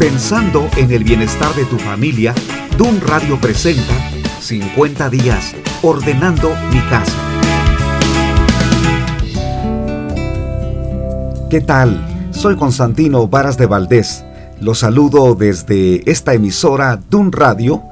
Pensando en el bienestar de tu familia, Dun Radio presenta 50 días ordenando mi casa. ¿Qué tal? Soy Constantino Varas de Valdés. Los saludo desde esta emisora Dun Radio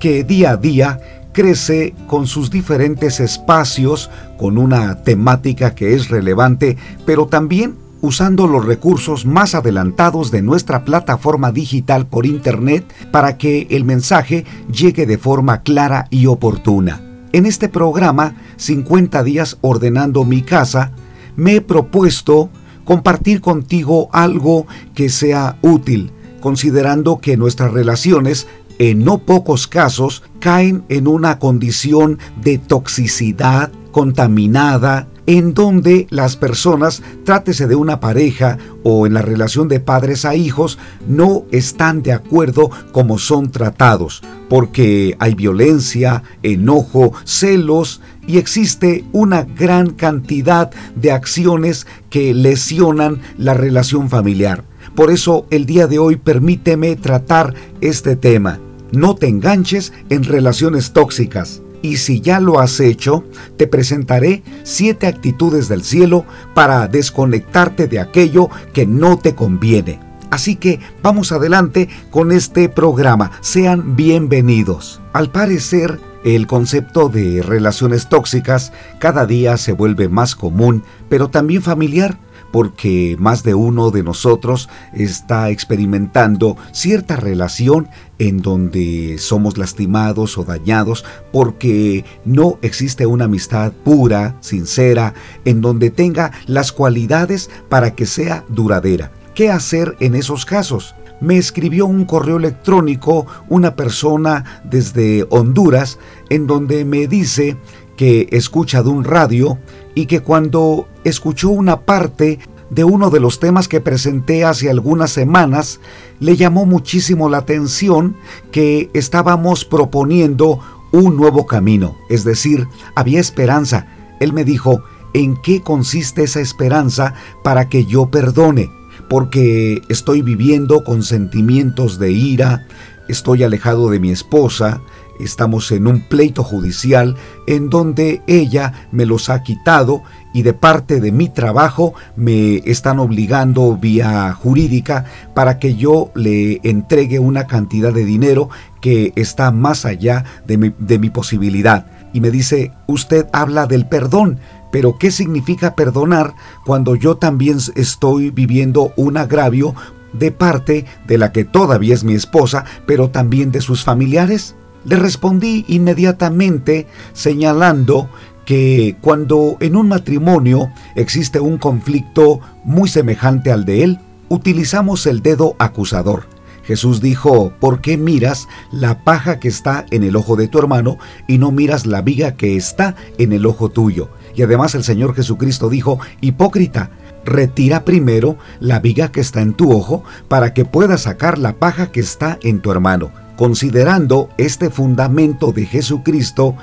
que día a día crece con sus diferentes espacios, con una temática que es relevante, pero también usando los recursos más adelantados de nuestra plataforma digital por Internet para que el mensaje llegue de forma clara y oportuna. En este programa, 50 días ordenando mi casa, me he propuesto compartir contigo algo que sea útil, considerando que nuestras relaciones en no pocos casos caen en una condición de toxicidad contaminada, en donde las personas, trátese de una pareja o en la relación de padres a hijos, no están de acuerdo como son tratados, porque hay violencia, enojo, celos y existe una gran cantidad de acciones que lesionan la relación familiar. Por eso el día de hoy permíteme tratar este tema. No te enganches en relaciones tóxicas y si ya lo has hecho, te presentaré siete actitudes del cielo para desconectarte de aquello que no te conviene. Así que vamos adelante con este programa. Sean bienvenidos. Al parecer, el concepto de relaciones tóxicas cada día se vuelve más común, pero también familiar porque más de uno de nosotros está experimentando cierta relación en donde somos lastimados o dañados porque no existe una amistad pura, sincera, en donde tenga las cualidades para que sea duradera. ¿Qué hacer en esos casos? Me escribió un correo electrónico una persona desde Honduras en donde me dice que escucha de un radio y que cuando escuchó una parte de uno de los temas que presenté hace algunas semanas, le llamó muchísimo la atención que estábamos proponiendo un nuevo camino, es decir, había esperanza. Él me dijo, ¿en qué consiste esa esperanza para que yo perdone? Porque estoy viviendo con sentimientos de ira, estoy alejado de mi esposa, estamos en un pleito judicial en donde ella me los ha quitado y de parte de mi trabajo me están obligando vía jurídica para que yo le entregue una cantidad de dinero que está más allá de mi, de mi posibilidad. Y me dice, usted habla del perdón, pero ¿qué significa perdonar cuando yo también estoy viviendo un agravio de parte de la que todavía es mi esposa, pero también de sus familiares? Le respondí inmediatamente señalando que cuando en un matrimonio existe un conflicto muy semejante al de él, utilizamos el dedo acusador. Jesús dijo, ¿por qué miras la paja que está en el ojo de tu hermano y no miras la viga que está en el ojo tuyo? Y además el Señor Jesucristo dijo, hipócrita, retira primero la viga que está en tu ojo para que puedas sacar la paja que está en tu hermano. Considerando este fundamento de Jesucristo,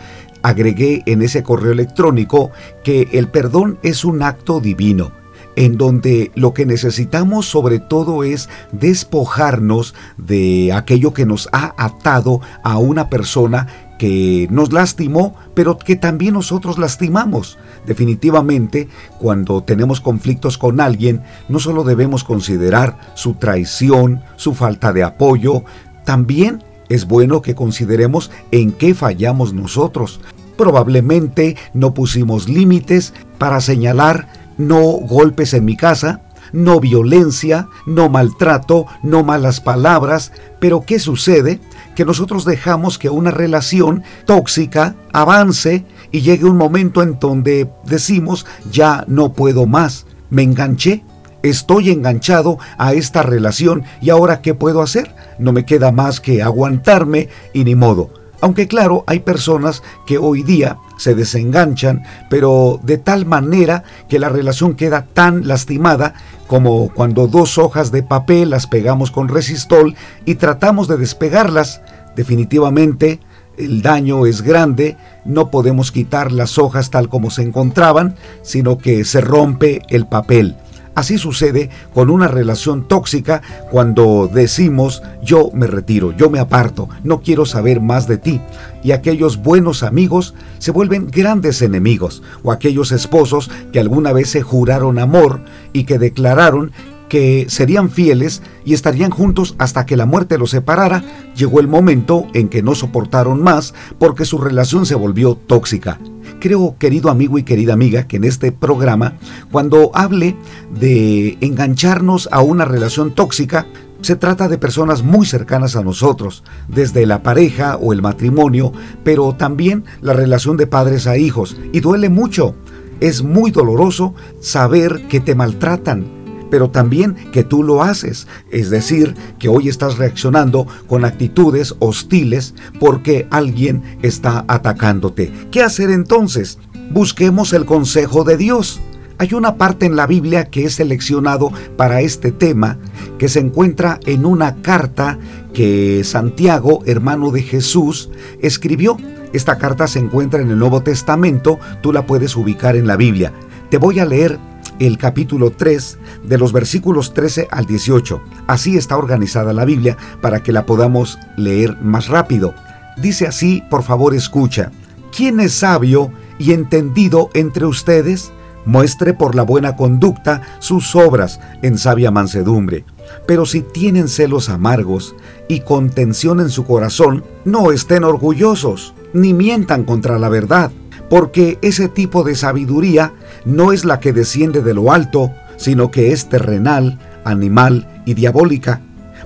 agregué en ese correo electrónico que el perdón es un acto divino, en donde lo que necesitamos sobre todo es despojarnos de aquello que nos ha atado a una persona que nos lastimó, pero que también nosotros lastimamos. Definitivamente, cuando tenemos conflictos con alguien, no solo debemos considerar su traición, su falta de apoyo, también es bueno que consideremos en qué fallamos nosotros. Probablemente no pusimos límites para señalar no golpes en mi casa, no violencia, no maltrato, no malas palabras, pero ¿qué sucede? Que nosotros dejamos que una relación tóxica avance y llegue un momento en donde decimos ya no puedo más, me enganché, Estoy enganchado a esta relación y ahora ¿qué puedo hacer? No me queda más que aguantarme y ni modo. Aunque claro, hay personas que hoy día se desenganchan, pero de tal manera que la relación queda tan lastimada como cuando dos hojas de papel las pegamos con resistol y tratamos de despegarlas. Definitivamente el daño es grande, no podemos quitar las hojas tal como se encontraban, sino que se rompe el papel. Así sucede con una relación tóxica cuando decimos yo me retiro, yo me aparto, no quiero saber más de ti. Y aquellos buenos amigos se vuelven grandes enemigos, o aquellos esposos que alguna vez se juraron amor y que declararon que serían fieles y estarían juntos hasta que la muerte los separara, llegó el momento en que no soportaron más porque su relación se volvió tóxica. Creo, querido amigo y querida amiga, que en este programa, cuando hable de engancharnos a una relación tóxica, se trata de personas muy cercanas a nosotros, desde la pareja o el matrimonio, pero también la relación de padres a hijos. Y duele mucho. Es muy doloroso saber que te maltratan, pero también que tú lo haces, es decir, que hoy estás reaccionando con actitudes hostiles porque alguien está atacándote. ¿Qué hacer entonces? Busquemos el consejo de Dios. Hay una parte en la Biblia que he seleccionado para este tema que se encuentra en una carta que Santiago, hermano de Jesús, escribió. Esta carta se encuentra en el Nuevo Testamento, tú la puedes ubicar en la Biblia. Te voy a leer el capítulo 3 de los versículos 13 al 18. Así está organizada la Biblia para que la podamos leer más rápido. Dice así, por favor escucha, ¿quién es sabio y entendido entre ustedes? Muestre por la buena conducta sus obras en sabia mansedumbre. Pero si tienen celos amargos y contención en su corazón, no estén orgullosos, ni mientan contra la verdad porque ese tipo de sabiduría no es la que desciende de lo alto, sino que es terrenal, animal y diabólica.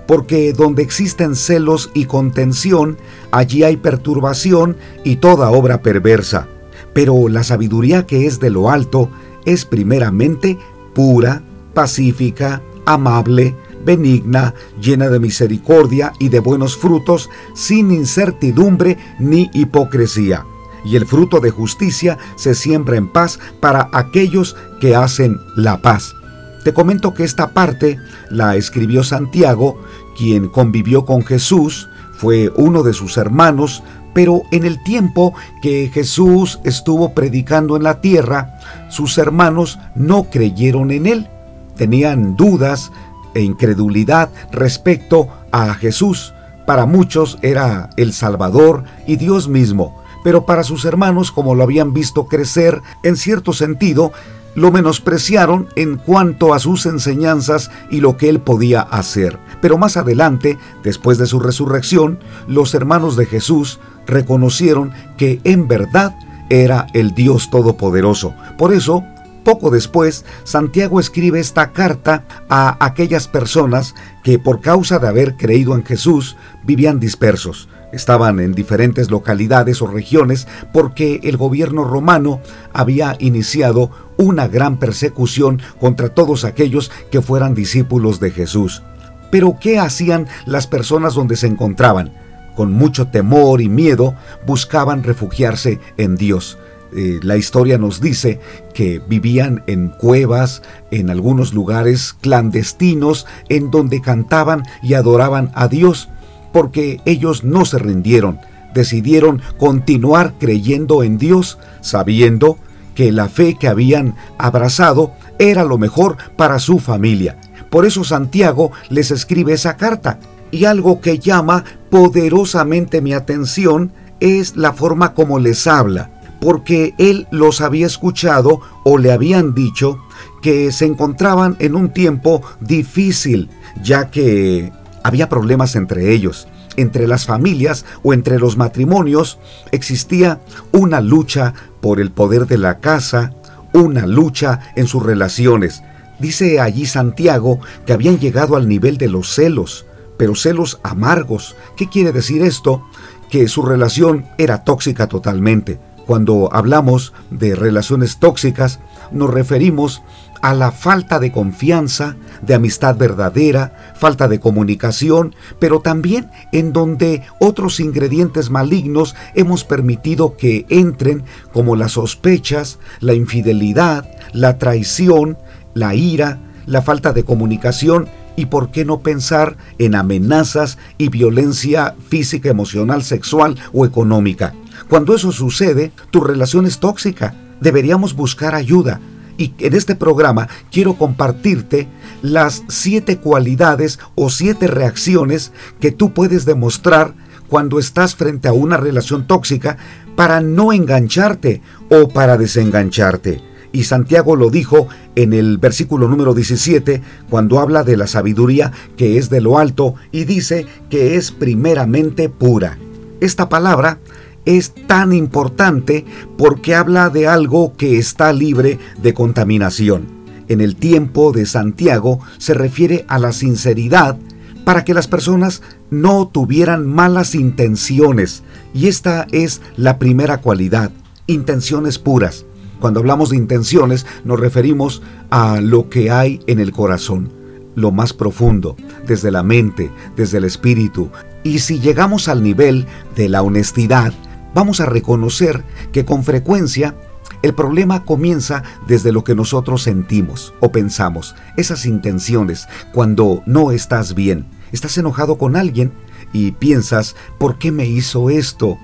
Porque donde existen celos y contención, allí hay perturbación y toda obra perversa. Pero la sabiduría que es de lo alto es primeramente pura, pacífica, amable, benigna, llena de misericordia y de buenos frutos, sin incertidumbre ni hipocresía y el fruto de justicia se siembra en paz para aquellos que hacen la paz. Te comento que esta parte la escribió Santiago, quien convivió con Jesús, fue uno de sus hermanos, pero en el tiempo que Jesús estuvo predicando en la tierra, sus hermanos no creyeron en él. Tenían dudas e incredulidad respecto a Jesús. Para muchos era el Salvador y Dios mismo, pero para sus hermanos, como lo habían visto crecer, en cierto sentido, lo menospreciaron en cuanto a sus enseñanzas y lo que él podía hacer. Pero más adelante, después de su resurrección, los hermanos de Jesús reconocieron que en verdad era el Dios Todopoderoso. Por eso, poco después, Santiago escribe esta carta a aquellas personas que por causa de haber creído en Jesús vivían dispersos. Estaban en diferentes localidades o regiones porque el gobierno romano había iniciado una gran persecución contra todos aquellos que fueran discípulos de Jesús. Pero ¿qué hacían las personas donde se encontraban? Con mucho temor y miedo buscaban refugiarse en Dios. Eh, la historia nos dice que vivían en cuevas, en algunos lugares clandestinos, en donde cantaban y adoraban a Dios porque ellos no se rindieron, decidieron continuar creyendo en Dios, sabiendo que la fe que habían abrazado era lo mejor para su familia. Por eso Santiago les escribe esa carta. Y algo que llama poderosamente mi atención es la forma como les habla, porque él los había escuchado o le habían dicho que se encontraban en un tiempo difícil, ya que había problemas entre ellos. Entre las familias o entre los matrimonios existía una lucha por el poder de la casa, una lucha en sus relaciones. Dice allí Santiago que habían llegado al nivel de los celos, pero celos amargos. ¿Qué quiere decir esto? Que su relación era tóxica totalmente. Cuando hablamos de relaciones tóxicas, nos referimos a la falta de confianza, de amistad verdadera, falta de comunicación, pero también en donde otros ingredientes malignos hemos permitido que entren como las sospechas, la infidelidad, la traición, la ira, la falta de comunicación y por qué no pensar en amenazas y violencia física, emocional, sexual o económica. Cuando eso sucede, tu relación es tóxica. Deberíamos buscar ayuda Y en este programa quiero compartirte las siete cualidades o siete reacciones que tú puedes demostrar cuando estás frente a una relación tóxica para no engancharte o para desengancharte. Y Santiago lo dijo en el versículo número 17 cuando habla de la sabiduría que es de lo alto y dice que es primeramente pura. Esta palabra es tan importante porque habla de algo que está libre de contaminación. En el tiempo de Santiago se refiere a la sinceridad para que las personas no tuvieran malas intenciones. Y esta es la primera cualidad, intenciones puras. Cuando hablamos de intenciones nos referimos a lo que hay en el corazón, lo más profundo, desde la mente, desde el espíritu. Y si llegamos al nivel de la honestidad, vamos a reconocer que con frecuencia el problema comienza desde lo que nosotros sentimos o pensamos, esas intenciones, cuando no estás bien, estás enojado con alguien y piensas, ¿por qué me hizo esto?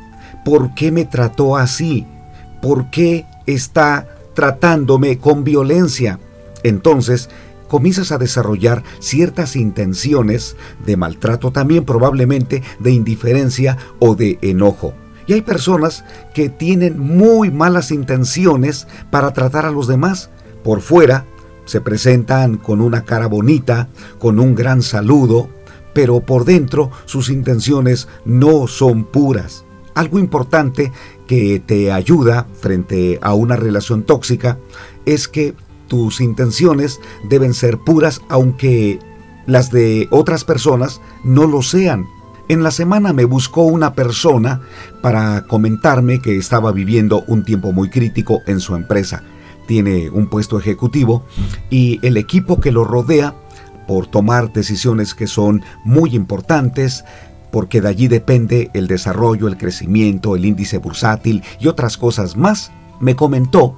¿Por qué me trató así? ¿Por qué está tratándome con violencia. Entonces, comienzas a desarrollar ciertas intenciones de maltrato, también probablemente de indiferencia o de enojo. Y hay personas que tienen muy malas intenciones para tratar a los demás. Por fuera se presentan con una cara bonita, con un gran saludo, pero por dentro sus intenciones no son puras. Algo importante que te ayuda frente a una relación tóxica es que tus intenciones deben ser puras aunque las de otras personas no lo sean. En la semana me buscó una persona para comentarme que estaba viviendo un tiempo muy crítico en su empresa. Tiene un puesto ejecutivo y el equipo que lo rodea por tomar decisiones que son muy importantes, porque de allí depende el desarrollo, el crecimiento, el índice bursátil y otras cosas más, me comentó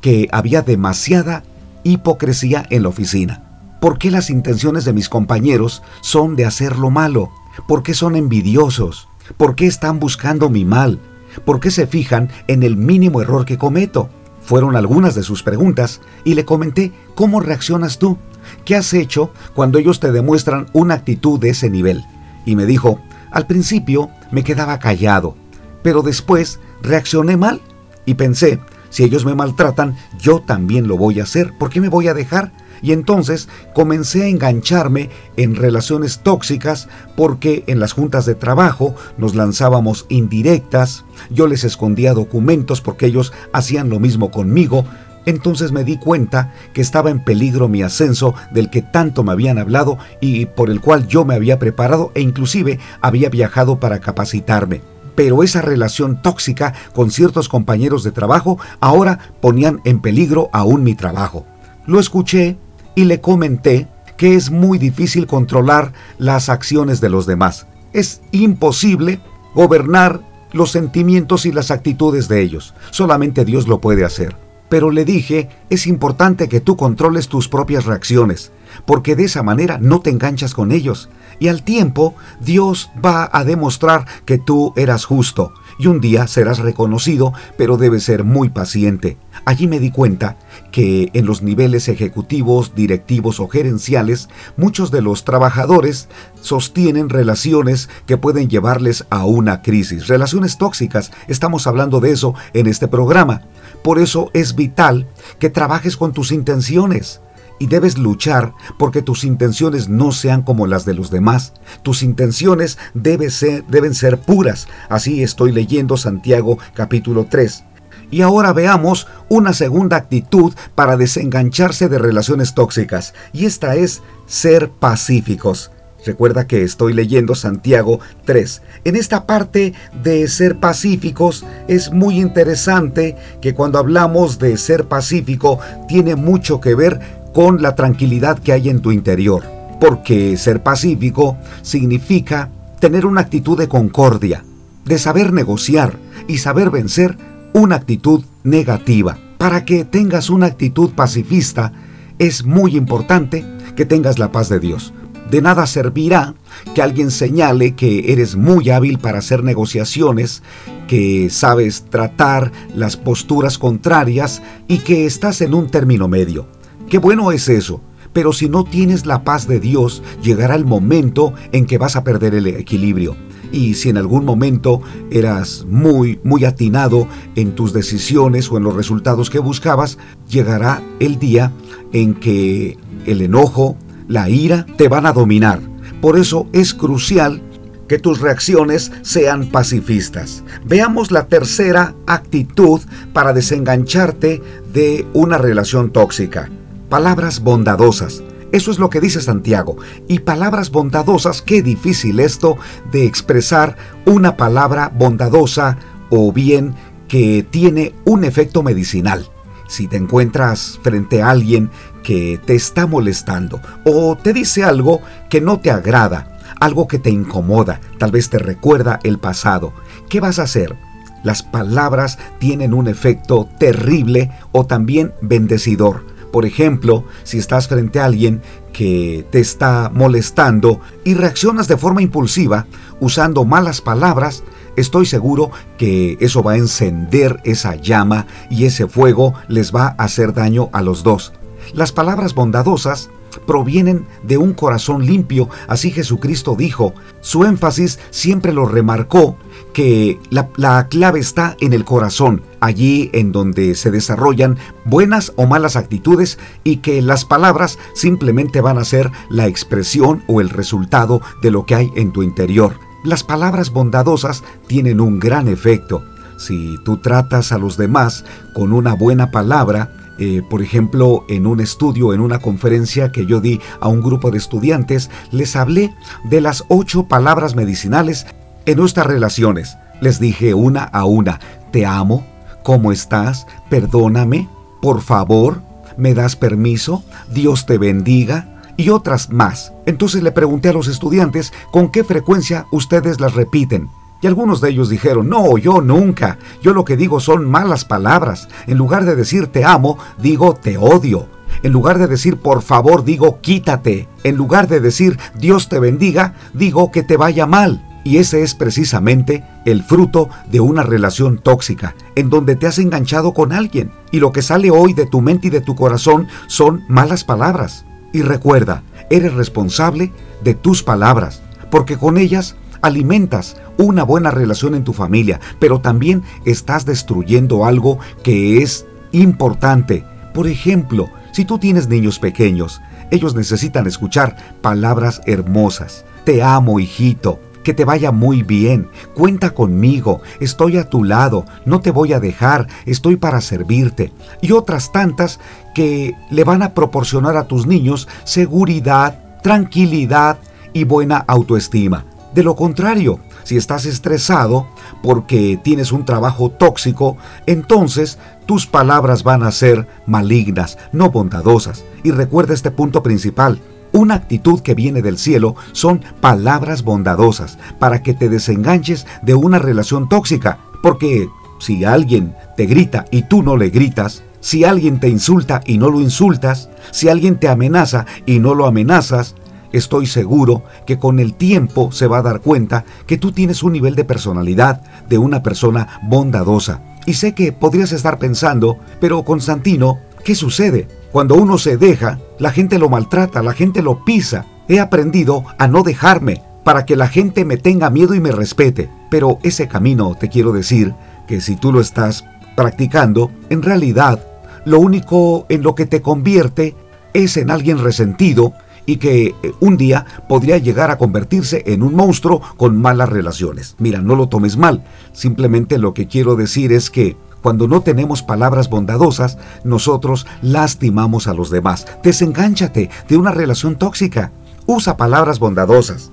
que había demasiada hipocresía en la oficina. ¿Por qué las intenciones de mis compañeros son de hacer lo malo? ¿Por qué son envidiosos? ¿Por qué están buscando mi mal? ¿Por qué se fijan en el mínimo error que cometo? Fueron algunas de sus preguntas y le comenté cómo reaccionas tú, qué has hecho cuando ellos te demuestran una actitud de ese nivel y me dijo, al principio me quedaba callado, pero después reaccioné mal y pensé, si ellos me maltratan, yo también lo voy a hacer, ¿por qué me voy a dejar? Y entonces comencé a engancharme en relaciones tóxicas porque en las juntas de trabajo nos lanzábamos indirectas, yo les escondía documentos porque ellos hacían lo mismo conmigo, entonces me di cuenta que estaba en peligro mi ascenso del que tanto me habían hablado y por el cual yo me había preparado e inclusive había viajado para capacitarme. Pero esa relación tóxica con ciertos compañeros de trabajo ahora ponían en peligro aún mi trabajo. Lo escuché y le comenté que es muy difícil controlar las acciones de los demás. Es imposible gobernar los sentimientos y las actitudes de ellos. Solamente Dios lo puede hacer pero le dije, es importante que tú controles tus propias reacciones, porque de esa manera no te enganchas con ellos, y al tiempo Dios va a demostrar que tú eras justo, y un día serás reconocido, pero debes ser muy paciente. Allí me di cuenta que en los niveles ejecutivos, directivos o gerenciales, muchos de los trabajadores sostienen relaciones que pueden llevarles a una crisis, relaciones tóxicas. Estamos hablando de eso en este programa. Por eso es vital que trabajes con tus intenciones y debes luchar porque tus intenciones no sean como las de los demás. Tus intenciones deben ser, puras. Así estoy leyendo Santiago capítulo 3. Y ahora veamos una segunda actitud para desengancharse de relaciones tóxicas, y esta es ser pacíficos. Recuerda que estoy leyendo Santiago 3. En esta parte de ser pacíficos es muy interesante que cuando hablamos de ser pacífico tiene mucho que ver con la tranquilidad que hay en tu interior. Porque ser pacífico significa tener una actitud de concordia, de saber negociar y saber vencer una actitud negativa. Para que tengas una actitud pacifista es muy importante que tengas la paz de Dios. De nada servirá que alguien señale que eres muy hábil para hacer negociaciones, que sabes tratar las posturas contrarias y que estás en un término medio. Qué bueno es eso. Pero si no tienes la paz de Dios, llegará el momento en que vas a perder el equilibrio. Y si en algún momento eras muy, muy atinado en tus decisiones o en los resultados que buscabas, llegará el día en que el enojo, la ira te van a dominar. Por eso es crucial que tus reacciones sean pacifistas. Veamos la tercera actitud para desengancharte de una relación tóxica palabras bondadosas. Eso es lo que dice Santiago. Y palabras bondadosas, qué difícil esto de expresar una palabra bondadosa o bien que tiene un efecto medicinal. Si te encuentras frente a alguien que te está molestando o te dice algo que no te agrada, algo que te incomoda, tal vez te recuerda el pasado, ¿qué vas a hacer? Las palabras tienen un efecto terrible o también bendecidor. Por ejemplo, si estás frente a alguien que te está molestando y reaccionas de forma impulsiva usando malas palabras, estoy seguro que eso va a encender esa llama y ese fuego les va a hacer daño a los dos. Las palabras bondadosas provienen de un corazón limpio, así Jesucristo dijo. Su énfasis siempre lo remarcó que la, clave está en el corazón, allí en donde se desarrollan buenas o malas actitudes y que las palabras simplemente van a ser la expresión o el resultado de lo que hay en tu interior. Las palabras bondadosas tienen un gran efecto. Si tú tratas a los demás con una buena palabra, eh, por ejemplo, en un estudio, en una conferencia que yo di a un grupo de estudiantes, les hablé de las ocho palabras medicinales en nuestras relaciones. Les dije una a una, te amo, ¿cómo estás? Perdóname, por favor, ¿me das permiso? Dios te bendiga y otras más. Entonces le pregunté a los estudiantes con qué frecuencia ustedes las repiten. Y algunos de ellos dijeron, no, yo nunca. Yo lo que digo son malas palabras. En lugar de decir te amo, digo te odio. En lugar de decir por favor, digo quítate. En lugar de decir Dios te bendiga, digo que te vaya mal. Y ese es precisamente el fruto de una relación tóxica, en donde te has enganchado con alguien. Y lo que sale hoy de tu mente y de tu corazón son malas palabras. Y recuerda, eres responsable de tus palabras, porque con ellas alimentas una buena relación en tu familia, pero también estás destruyendo algo que es importante. Por ejemplo, si tú tienes niños pequeños, ellos necesitan escuchar palabras hermosas. Te amo, hijito. Que te vaya muy bien. Cuenta conmigo. Estoy a tu lado. No te voy a dejar. Estoy para servirte. Y otras tantas que le van a proporcionar a tus niños seguridad, tranquilidad y buena autoestima. De lo contrario, si estás estresado porque tienes un trabajo tóxico, entonces tus palabras van a ser malignas, no bondadosas. Y recuerda este punto principal. Una actitud que viene del cielo son palabras bondadosas para que te desenganches de una relación tóxica. Porque si alguien te grita y tú no le gritas, si alguien te insulta y no lo insultas, si alguien te amenaza y no lo amenazas, estoy seguro que con el tiempo se va a dar cuenta que tú tienes un nivel de personalidad de una persona bondadosa. Y sé que podrías estar pensando, pero Constantino, ¿qué sucede? Cuando uno se deja, la gente lo maltrata, la gente lo pisa. He aprendido a no dejarme para que la gente me tenga miedo y me respete. Pero ese camino, te quiero decir, que si tú lo estás practicando, en realidad, lo único en lo que te convierte es en alguien resentido y que eh, un día podría llegar a convertirse en un monstruo con malas relaciones. Mira, no lo tomes mal, simplemente lo que quiero decir es que cuando no tenemos palabras bondadosas, nosotros lastimamos a los demás. Desengánchate de una relación tóxica. Usa palabras bondadosas.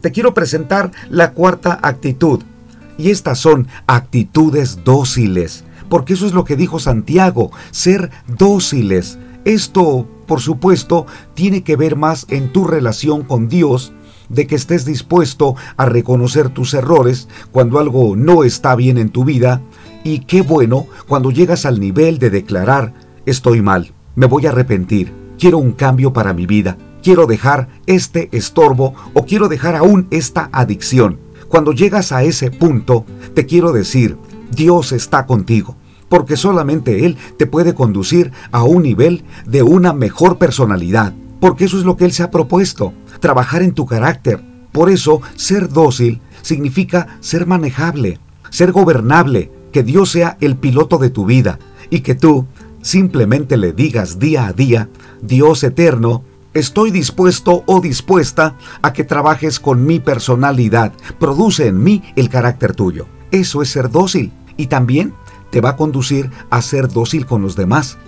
Te quiero presentar la cuarta actitud. Y estas son actitudes dóciles. Porque eso es lo que dijo Santiago, ser dóciles. Esto, por supuesto, tiene que ver más en tu relación con Dios, de que estés dispuesto a reconocer tus errores cuando algo no está bien en tu vida, y qué bueno cuando llegas al nivel de declarar, estoy mal, me voy a arrepentir, quiero un cambio para mi vida, quiero dejar este estorbo o quiero dejar aún esta adicción. Cuando llegas a ese punto, te quiero decir, Dios está contigo, porque solamente Él te puede conducir a un nivel de una mejor personalidad, porque eso es lo que Él se ha propuesto, trabajar en tu carácter. Por eso, ser dócil significa ser manejable, ser gobernable, que Dios sea el piloto de tu vida y que tú simplemente le digas día a día, Dios eterno, estoy dispuesto o dispuesta a que trabajes con mi personalidad, produce en mí el carácter tuyo. Eso es ser dócil y también te va a conducir a ser dócil con los demás.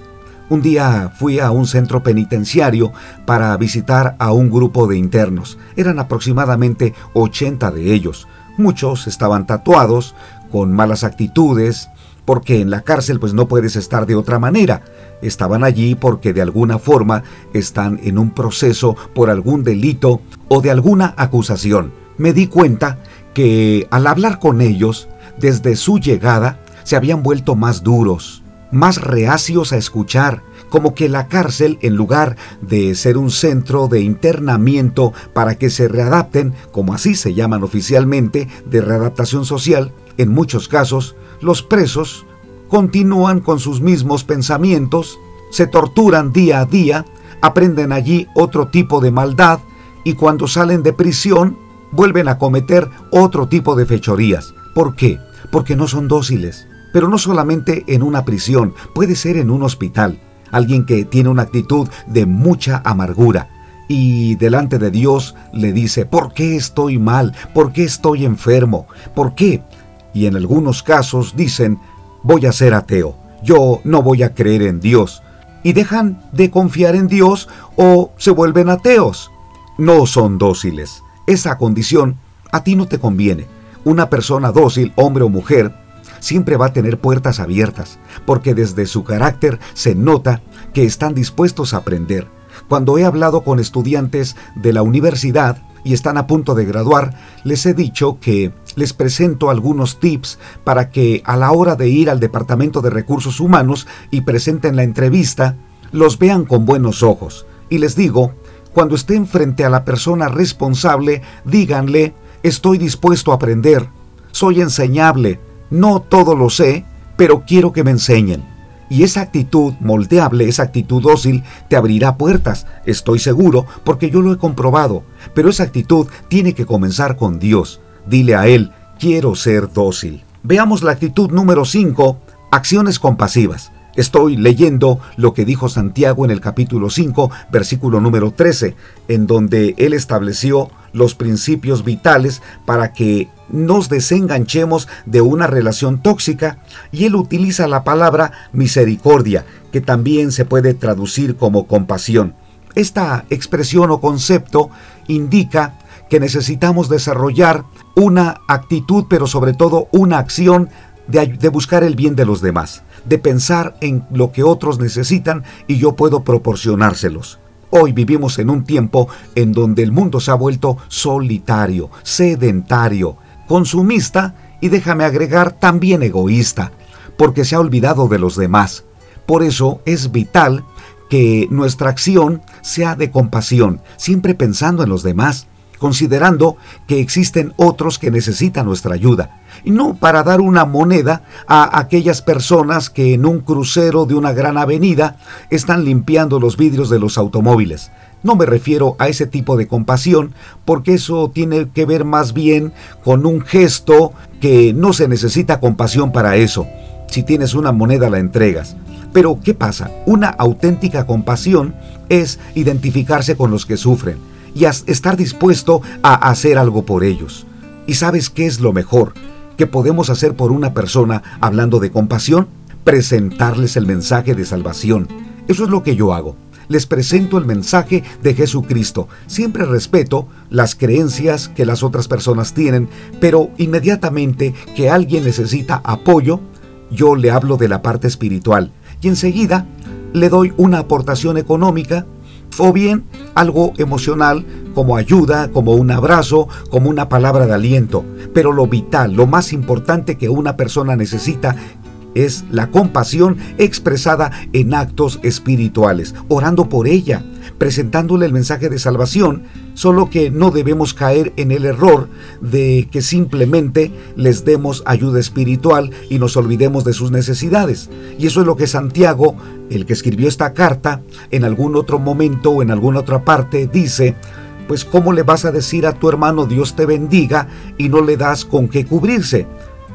Un día fui a un centro penitenciario para visitar a un grupo de internos. Eran aproximadamente 80 de ellos. Muchos estaban tatuados, con malas actitudes, porque en la cárcel pues no puedes estar de otra manera. Estaban allí porque de alguna forma están en un proceso por algún delito o de alguna acusación. Me di cuenta que al hablar con ellos, desde su llegada, se habían vuelto más duros, más reacios a escuchar, como que la cárcel, en lugar de ser un centro de internamiento para que se readapten, como así se llaman oficialmente, de readaptación social, en muchos casos, los presos continúan con sus mismos pensamientos, se torturan día a día, aprenden allí otro tipo de maldad y cuando salen de prisión vuelven a cometer otro tipo de fechorías. ¿Por qué? Porque no son dóciles. Pero no solamente en una prisión, puede ser en un hospital. Alguien que tiene una actitud de mucha amargura y delante de Dios le dice, ¿por qué estoy mal? ¿Por qué estoy enfermo? ¿Por qué? y en algunos casos dicen, voy a ser ateo, yo no voy a creer en Dios, y dejan de confiar en Dios o se vuelven ateos. No son dóciles. Esa condición a ti no te conviene. Una persona dócil, hombre o mujer, siempre va a tener puertas abiertas, porque desde su carácter se nota que están dispuestos a aprender. Cuando he hablado con estudiantes de la universidad, y están a punto de graduar, les he dicho que les presento algunos tips para que a la hora de ir al Departamento de Recursos Humanos y presenten la entrevista, los vean con buenos ojos. Y les digo, cuando estén frente a la persona responsable, díganle, estoy dispuesto a aprender, soy enseñable, no todo lo sé, pero quiero que me enseñen. Y esa actitud moldeable, esa actitud dócil, te abrirá puertas, estoy seguro, porque yo lo he comprobado. Pero esa actitud tiene que comenzar con Dios. Dile a Él, quiero ser dócil. Veamos la actitud número 5, acciones compasivas. Estoy leyendo lo que dijo Santiago en el capítulo 5, versículo número 13, en donde él estableció los principios vitales para que nos desenganchemos de una relación tóxica y él utiliza la palabra misericordia, que también se puede traducir como compasión. Esta expresión o concepto indica que necesitamos desarrollar una actitud, pero sobre todo una acción de, buscar el bien de los demás, de pensar en lo que otros necesitan y yo puedo proporcionárselos. Hoy vivimos en un tiempo en donde el mundo se ha vuelto solitario, sedentario, consumista y déjame agregar también egoísta, porque se ha olvidado de los demás. Por eso es vital que nuestra acción sea de compasión, siempre pensando en los demás, considerando que existen otros que necesitan nuestra ayuda, y no para dar una moneda a aquellas personas que en un crucero de una gran avenida están limpiando los vidrios de los automóviles. No me refiero a ese tipo de compasión, porque eso tiene que ver más bien con un gesto que no se necesita compasión para eso. Si tienes una moneda la entregas. Pero ¿qué pasa? Una auténtica compasión es identificarse con los que sufren y estar dispuesto a hacer algo por ellos. ¿Y sabes qué es lo mejor que podemos hacer por una persona hablando de compasión? Presentarles el mensaje de salvación. Eso es lo que yo hago. Les presento el mensaje de Jesucristo. Siempre respeto las creencias que las otras personas tienen, pero inmediatamente que alguien necesita apoyo, yo le hablo de la parte espiritual y enseguida le doy una aportación económica o bien algo emocional como ayuda, como un abrazo, como una palabra de aliento. Pero lo vital, lo más importante que una persona necesita es la compasión expresada en actos espirituales, orando por ella, presentándole el mensaje de salvación, solo que no debemos caer en el error de que simplemente les demos ayuda espiritual y nos olvidemos de sus necesidades. Y eso es lo que Santiago, el que escribió esta carta, en algún otro momento o en alguna otra parte, dice, pues ¿cómo le vas a decir a tu hermano Dios te bendiga y no le das con qué cubrirse?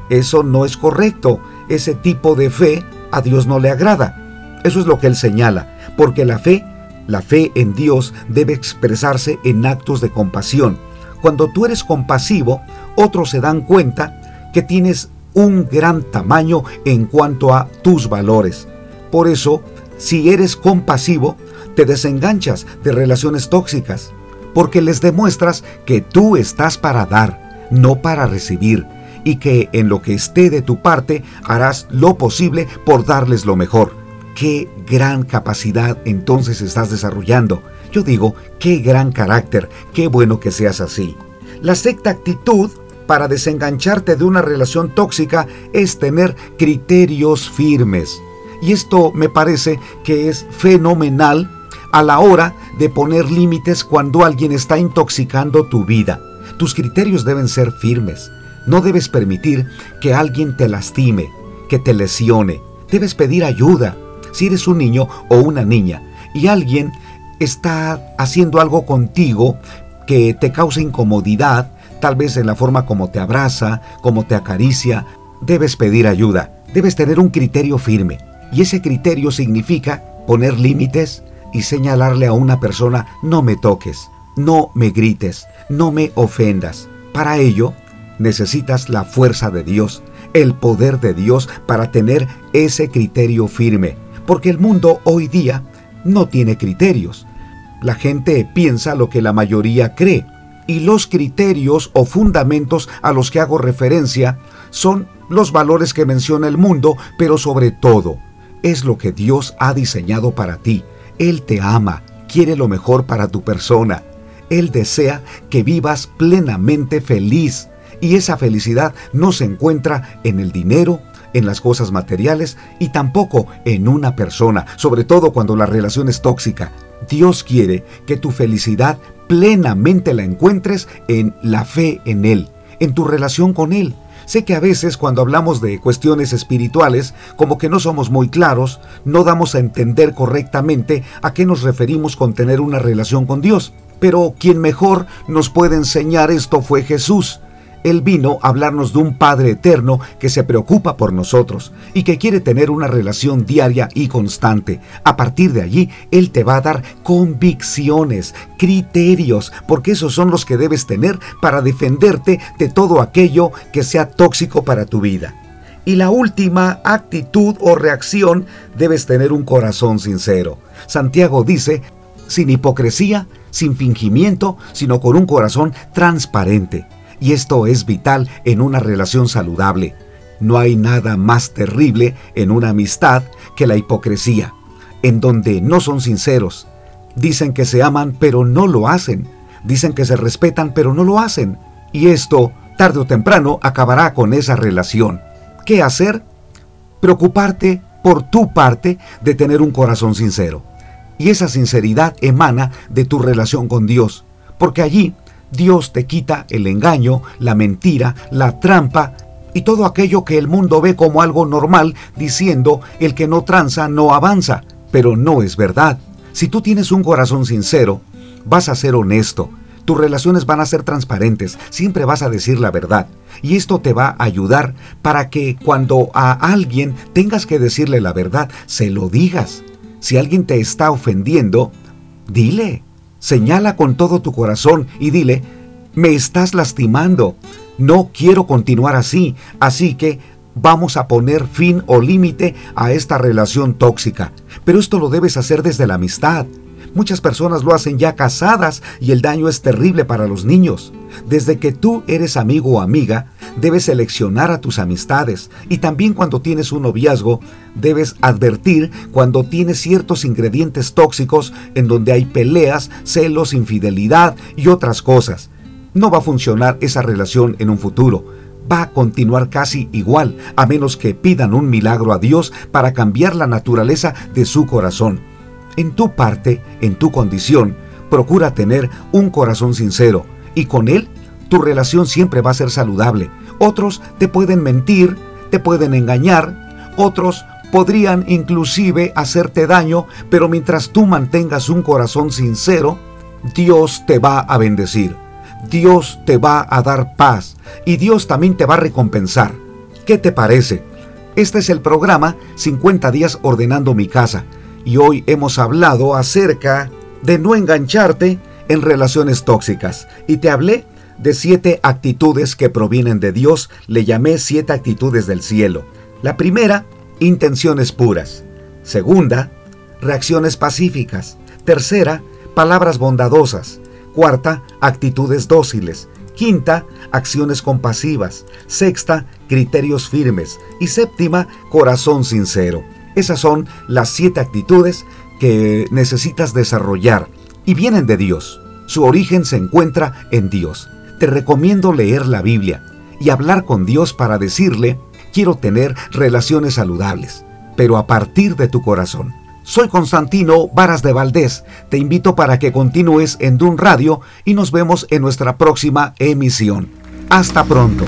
Eso no es correcto. Ese tipo de fe a Dios no le agrada. Eso es lo que él señala, porque la fe, la fe en Dios debe expresarse en actos de compasión. Cuando tú eres compasivo, otros se dan cuenta que tienes un gran tamaño en cuanto a tus valores. Por eso, si eres compasivo, te desenganchas de relaciones tóxicas, porque les demuestras que tú estás para dar, no para recibir y que en lo que esté de tu parte harás lo posible por darles lo mejor. Qué gran capacidad entonces estás desarrollando. Yo digo, qué gran carácter, qué bueno que seas así. La sexta actitud para desengancharte de una relación tóxica es tener criterios firmes. Y esto me parece que es fenomenal a la hora de poner límites cuando alguien está intoxicando tu vida. Tus criterios deben ser firmes. No debes permitir que alguien te lastime, que te lesione. Debes pedir ayuda. Si eres un niño o una niña y alguien está haciendo algo contigo que te causa incomodidad, tal vez en la forma como te abraza, como te acaricia, debes pedir ayuda. Debes tener un criterio firme. Y ese criterio significa poner límites y señalarle a una persona, no me toques, no me grites, no me ofendas. Para ello, necesitas la fuerza de Dios, el poder de Dios para tener ese criterio firme, porque el mundo hoy día no tiene criterios. La gente piensa lo que la mayoría cree, y los criterios o fundamentos a los que hago referencia son los valores que menciona el mundo, pero sobre todo es lo que Dios ha diseñado para ti. Él te ama, quiere lo mejor para tu persona. Él desea que vivas plenamente feliz, y esa felicidad no se encuentra en el dinero, en las cosas materiales y tampoco en una persona, sobre todo cuando la relación es tóxica. Dios quiere que tu felicidad plenamente la encuentres en la fe en Él, en tu relación con Él. Sé que a veces cuando hablamos de cuestiones espirituales, como que no somos muy claros, no damos a entender correctamente a qué nos referimos con tener una relación con Dios. Pero quien mejor nos puede enseñar esto fue Jesús. Él vino a hablarnos de un Padre eterno que se preocupa por nosotros y que quiere tener una relación diaria y constante. A partir de allí, Él te va a dar convicciones, criterios, porque esos son los que debes tener para defenderte de todo aquello que sea tóxico para tu vida. Y la última actitud o reacción debes tener un corazón sincero. Santiago dice, sin hipocresía, sin fingimiento, sino con un corazón transparente y esto es vital en una relación saludable. No hay nada más terrible en una amistad que la hipocresía, en donde no son sinceros. Dicen que se aman pero no lo hacen. Dicen que se respetan pero no lo hacen. Y esto, tarde o temprano, acabará con esa relación. ¿Qué hacer? Preocuparte por tu parte de tener un corazón sincero. Y esa sinceridad emana de tu relación con Dios, porque allí Dios te quita el engaño, la mentira, la trampa y todo aquello que el mundo ve como algo normal, diciendo el que no tranza no avanza. Pero no es verdad. Si tú tienes un corazón sincero, vas a ser honesto. Tus relaciones van a ser transparentes, siempre vas a decir la verdad. Y esto te va a ayudar para que cuando a alguien tengas que decirle la verdad, se lo digas. Si alguien te está ofendiendo, dile. Señala con todo tu corazón y dile, me estás lastimando, no quiero continuar así, así que vamos a poner fin o límite a esta relación tóxica. Pero esto lo debes hacer desde la amistad. Muchas personas lo hacen ya casadas y el daño es terrible para los niños. Desde que tú eres amigo o amiga, debes seleccionar a tus amistades y también cuando tienes un noviazgo, debes advertir cuando tienes ciertos ingredientes tóxicos en donde hay peleas, celos, infidelidad y otras cosas. No va a funcionar esa relación en un futuro va a continuar casi igual, a menos que pidan un milagro a Dios para cambiar la naturaleza de su corazón. En tu parte, en tu condición, procura tener un corazón sincero y con él tu relación siempre va a ser saludable. Otros te pueden mentir, te pueden engañar, otros podrían inclusive hacerte daño, pero mientras tú mantengas un corazón sincero, Dios te va a bendecir. Dios te va a dar paz y Dios también te va a recompensar. ¿Qué te parece? Este es el programa 50 días ordenando mi casa y hoy hemos hablado acerca de no engancharte en relaciones tóxicas y te hablé de siete actitudes que provienen de Dios, le llamé siete actitudes del cielo. La primera, intenciones puras. Segunda, reacciones pacíficas. Tercera, palabras bondadosas. Cuarta, actitudes dóciles. Quinta, acciones compasivas. Sexta, criterios firmes. Y séptima, corazón sincero. Esas son las siete actitudes que necesitas desarrollar y vienen de Dios. Su origen se encuentra en Dios. Te recomiendo leer la Biblia y hablar con Dios para decirle, quiero tener relaciones saludables, pero a partir de tu corazón. Soy Constantino Varas de Valdés. Te invito para que continúes en Dun Radio y nos vemos en nuestra próxima emisión. Hasta pronto.